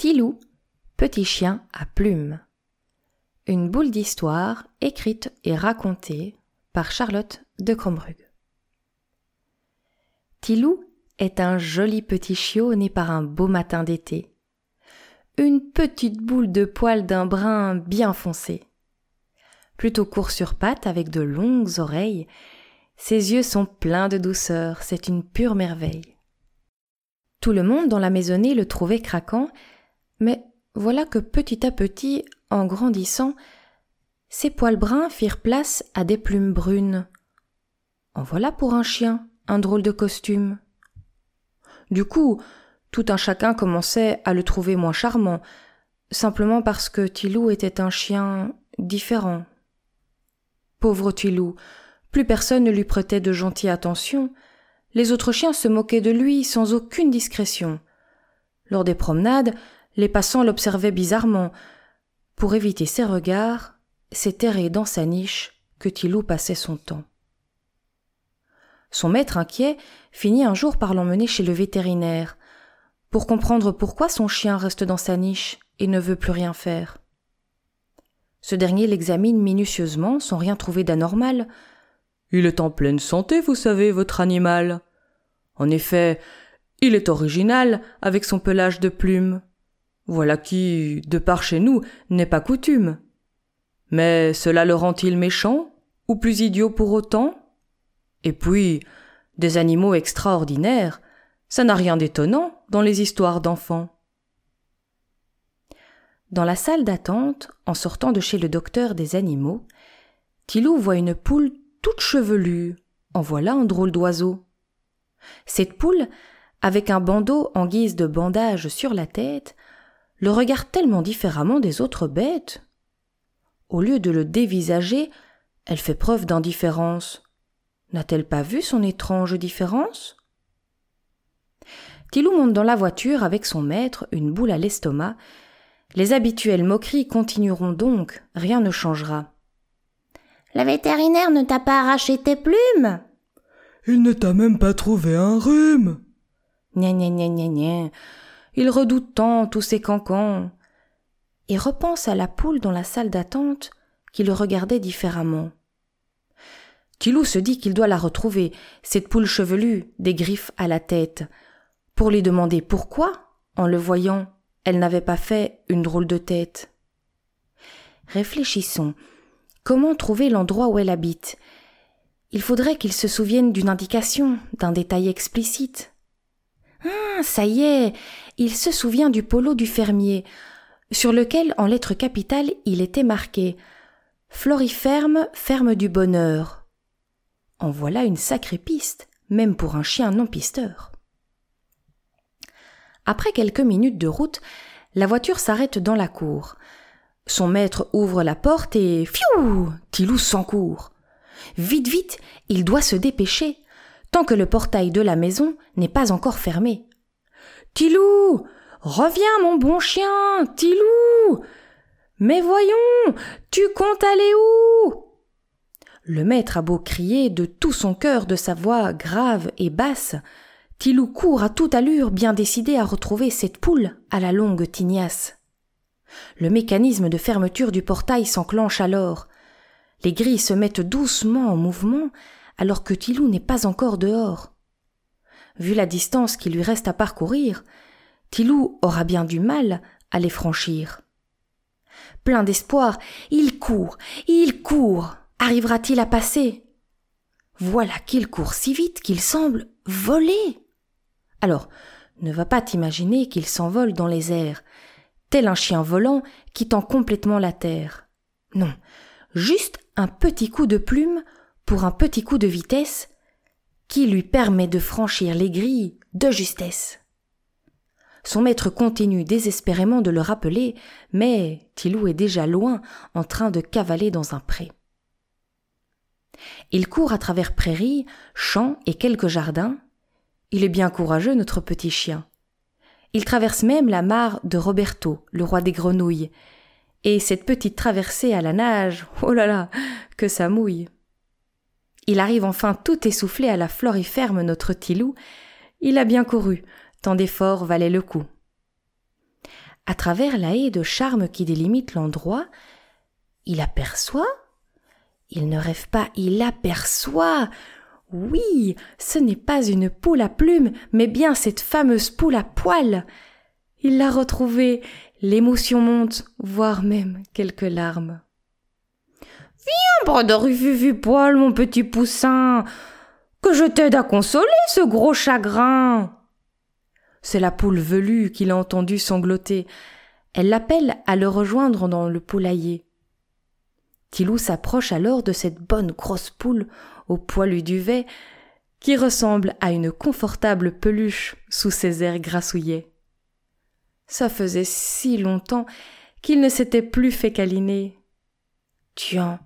Tilou, petit chien à plumes. Une boule d'histoire écrite et racontée par Charlotte de Crombrug. Tilou est un joli petit chiot né par un beau matin d'été. Une petite boule de poils d'un brun bien foncé. Plutôt court sur pattes avec de longues oreilles, ses yeux sont pleins de douceur, c'est une pure merveille. Tout le monde dans la maisonnée le trouvait craquant, mais voilà que petit à petit, en grandissant, ses poils bruns firent place à des plumes brunes. En voilà pour un chien, un drôle de costume. Du coup, tout un chacun commençait à le trouver moins charmant, simplement parce que Tilou était un chien différent. Pauvre Tilou, plus personne ne lui prêtait de gentille attention, les autres chiens se moquaient de lui sans aucune discrétion. Lors des promenades, les passants l'observaient bizarrement. Pour éviter ses regards, c'est dans sa niche que Tilou passait son temps. Son maître inquiet finit un jour par l'emmener chez le vétérinaire, pour comprendre pourquoi son chien reste dans sa niche et ne veut plus rien faire. Ce dernier l'examine minutieusement sans rien trouver d'anormal. Il est en pleine santé, vous savez, votre animal. En effet, il est original avec son pelage de plumes. Voilà qui, de par chez nous, n'est pas coutume. Mais cela le rend-il méchant ou plus idiot pour autant? Et puis, des animaux extraordinaires, ça n'a rien d'étonnant dans les histoires d'enfants. Dans la salle d'attente, en sortant de chez le docteur des animaux, Tilou voit une poule toute chevelue. En voilà un drôle d'oiseau. Cette poule, avec un bandeau en guise de bandage sur la tête, le regarde tellement différemment des autres bêtes au lieu de le dévisager, elle fait preuve d'indifférence. N'a-t-elle pas vu son étrange différence? Tilou monte dans la voiture avec son maître, une boule à l'estomac. Les habituelles moqueries continueront donc, rien ne changera. Le vétérinaire ne t'a pas arraché tes plumes? Il ne t'a même pas trouvé un rhume Gna gna gna gna gna. Il redoute tant tous ces cancans et repense à la poule dans la salle d'attente qui le regardait différemment. Tilou se dit qu'il doit la retrouver, cette poule chevelue, des griffes à la tête, pour lui demander pourquoi, en le voyant, elle n'avait pas fait une drôle de tête. Réfléchissons. Comment trouver l'endroit où elle habite? Il faudrait qu'il se souvienne d'une indication, d'un détail explicite. Ah, ça y est, il se souvient du polo du fermier, sur lequel en lettres capitales il était marqué Floriferme, ferme du bonheur. En voilà une sacrée piste, même pour un chien non pisteur. Après quelques minutes de route, la voiture s'arrête dans la cour. Son maître ouvre la porte et fiou Tilou s'encourt. Vite, vite, il doit se dépêcher, tant que le portail de la maison n'est pas encore fermé. Tilou Reviens, mon bon chien, Tilou. Mais voyons, tu comptes aller où? Le maître a beau crier de tout son cœur de sa voix grave et basse, Tilou court à toute allure, bien décidé à retrouver cette poule à la longue tignasse. Le mécanisme de fermeture du portail s'enclenche alors. Les grilles se mettent doucement en mouvement, alors que Tilou n'est pas encore dehors. Vu la distance qui lui reste à parcourir, Tilou aura bien du mal à les franchir. Plein d'espoir, il court, il court. Arrivera-t-il à passer? Voilà qu'il court si vite qu'il semble voler. Alors, ne va pas t'imaginer qu'il s'envole dans les airs, tel un chien volant quittant complètement la terre. Non, juste un petit coup de plume pour un petit coup de vitesse qui lui permet de franchir les grilles de justesse. Son maître continue désespérément de le rappeler, mais Tilou est déjà loin, en train de cavaler dans un pré. Il court à travers prairies, champs et quelques jardins. Il est bien courageux, notre petit chien. Il traverse même la mare de Roberto, le roi des grenouilles. Et cette petite traversée à la nage, oh là là, que ça mouille. Il arrive enfin tout essoufflé à la florifère notre Tilou. Il a bien couru, tant d'efforts valaient le coup. à travers la haie de charme qui délimite l'endroit, il aperçoit? Il ne rêve pas, il aperçoit. Oui, ce n'est pas une poule à plumes, mais bien cette fameuse poule à poils. Il l'a retrouvée, l'émotion monte, voire même quelques larmes. Viens, de poil, mon petit poussin, que je t'aide à consoler ce gros chagrin. C'est la poule velue qu'il a entendu sangloter. Elle l'appelle à le rejoindre dans le poulailler. Tilou s'approche alors de cette bonne grosse poule au poilu duvet qui ressemble à une confortable peluche sous ses airs grassouillés. Ça faisait si longtemps qu'il ne s'était plus fait câliner. Tiens,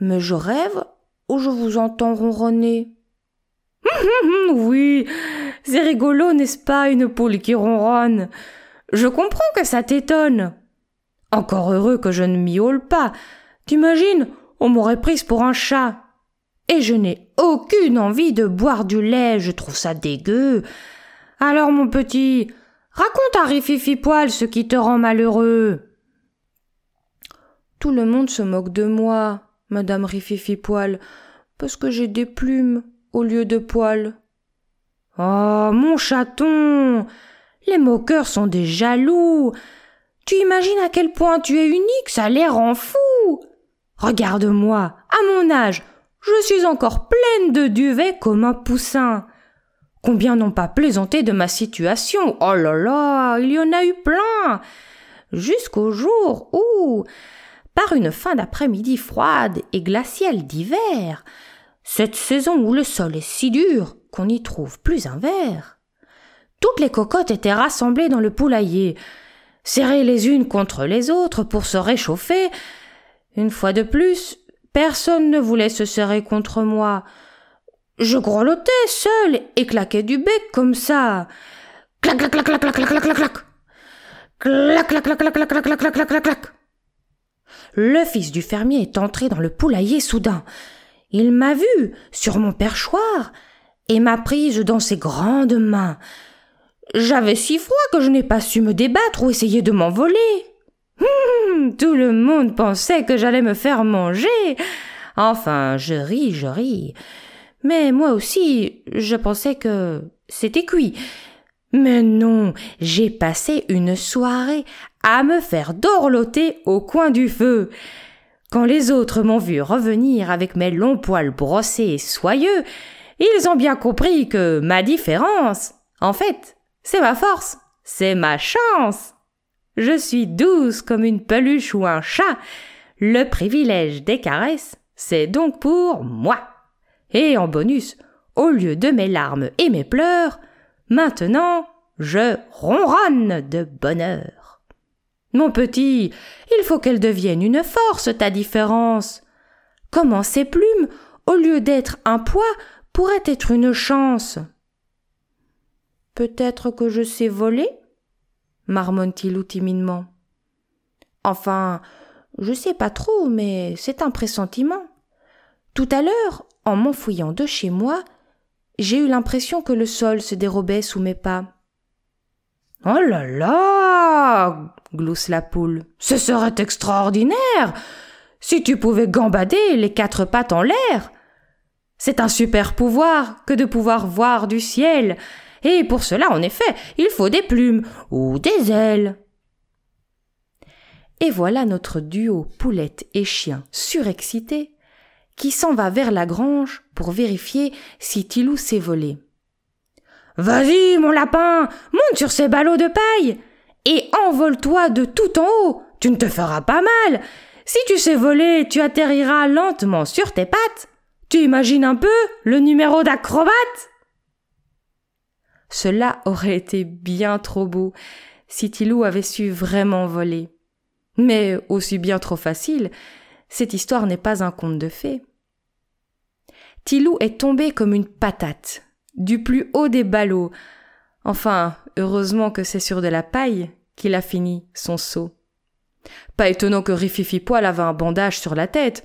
mais je rêve ou je vous entends ronronner Oui, c'est rigolo, n'est-ce pas, une poule qui ronronne? Je comprends que ça t'étonne. Encore heureux que je ne miaule pas, T'imagines, on m'aurait prise pour un chat. Et je n'ai aucune envie de boire du lait, je trouve ça dégueu. Alors, mon petit, raconte à Rififi Poil ce qui te rend malheureux. Tout le monde se moque de moi, madame Rififi Poil, parce que j'ai des plumes au lieu de poils. Oh, mon chaton! Les moqueurs sont des jaloux. Tu imagines à quel point tu es unique, ça les rend fous. Regarde-moi, à mon âge, je suis encore pleine de duvet comme un poussin. Combien n'ont pas plaisanté de ma situation? Oh là là, il y en a eu plein Jusqu'au jour où, par une fin d'après-midi froide et glaciale d'hiver, cette saison où le sol est si dur qu'on n'y trouve plus un verre, toutes les cocottes étaient rassemblées dans le poulailler, serrées les unes contre les autres pour se réchauffer, une fois de plus, personne ne voulait se serrer contre moi. Je grelottais seul et claquais du bec comme ça. Clac clac clac clac clac clac clac clac clac. Clac clac clac clac clac clac clac clac clac clac. Le fils du fermier est entré dans le poulailler soudain. Il m'a vu sur mon perchoir et m'a prise dans ses grandes mains. J'avais si froid que je n'ai pas su me débattre ou essayer de m'envoler. Hum, tout le monde pensait que j'allais me faire manger. Enfin, je ris, je ris. Mais moi aussi, je pensais que c'était cuit. Mais non, j'ai passé une soirée à me faire dorloter au coin du feu. Quand les autres m'ont vu revenir avec mes longs poils brossés et soyeux, ils ont bien compris que ma différence, en fait, c'est ma force, c'est ma chance. Je suis douce comme une peluche ou un chat. Le privilège des caresses, c'est donc pour moi. Et en bonus, au lieu de mes larmes et mes pleurs, maintenant je ronronne de bonheur. Mon petit, il faut qu'elle devienne une force, ta différence. Comment ces plumes, au lieu d'être un poids, pourraient être une chance? Peut-être que je sais voler? marmonne-t-il timidement. Enfin, je sais pas trop, mais c'est un pressentiment. Tout à l'heure, en m'enfouillant de chez moi, j'ai eu l'impression que le sol se dérobait sous mes pas. Oh là là glousse la poule. Ce serait extraordinaire si tu pouvais gambader les quatre pattes en l'air. C'est un super pouvoir que de pouvoir voir du ciel et pour cela, en effet, il faut des plumes ou des ailes. Et voilà notre duo poulette et chien surexcité qui s'en va vers la grange pour vérifier si Tilou s'est volé. Vas-y, mon lapin, monte sur ces ballots de paille et envole-toi de tout en haut. Tu ne te feras pas mal. Si tu sais voler, tu atterriras lentement sur tes pattes. Tu imagines un peu le numéro d'acrobate? Cela aurait été bien trop beau si Tilou avait su vraiment voler. Mais aussi bien trop facile, cette histoire n'est pas un conte de fées. Tilou est tombé comme une patate, du plus haut des ballots. Enfin, heureusement que c'est sur de la paille qu'il a fini son saut. Pas étonnant que Rififi Poil avait un bandage sur la tête,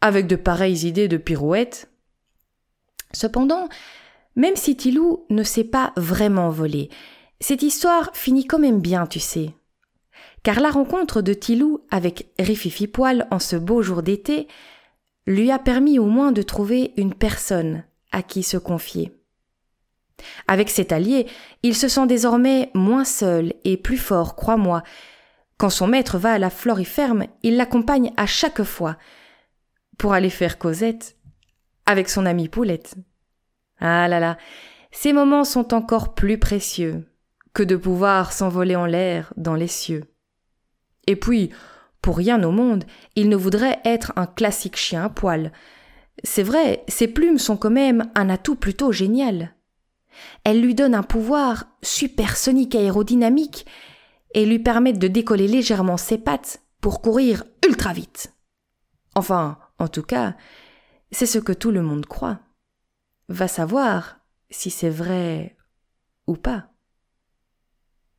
avec de pareilles idées de pirouette. Cependant, même si Tilou ne sait pas vraiment voler, cette histoire finit quand même bien, tu sais. Car la rencontre de Tilou avec Rififi Poil en ce beau jour d'été lui a permis au moins de trouver une personne à qui se confier. Avec cet allié, il se sent désormais moins seul et plus fort, crois-moi. Quand son maître va à la floriferme, il l'accompagne à chaque fois pour aller faire Cosette avec son ami Poulette. Ah là là, ces moments sont encore plus précieux que de pouvoir s'envoler en l'air dans les cieux. Et puis, pour rien au monde, il ne voudrait être un classique chien à poil. C'est vrai, ses plumes sont quand même un atout plutôt génial. Elles lui donnent un pouvoir supersonique aérodynamique et lui permettent de décoller légèrement ses pattes pour courir ultra vite. Enfin, en tout cas, c'est ce que tout le monde croit. Va savoir si c'est vrai ou pas.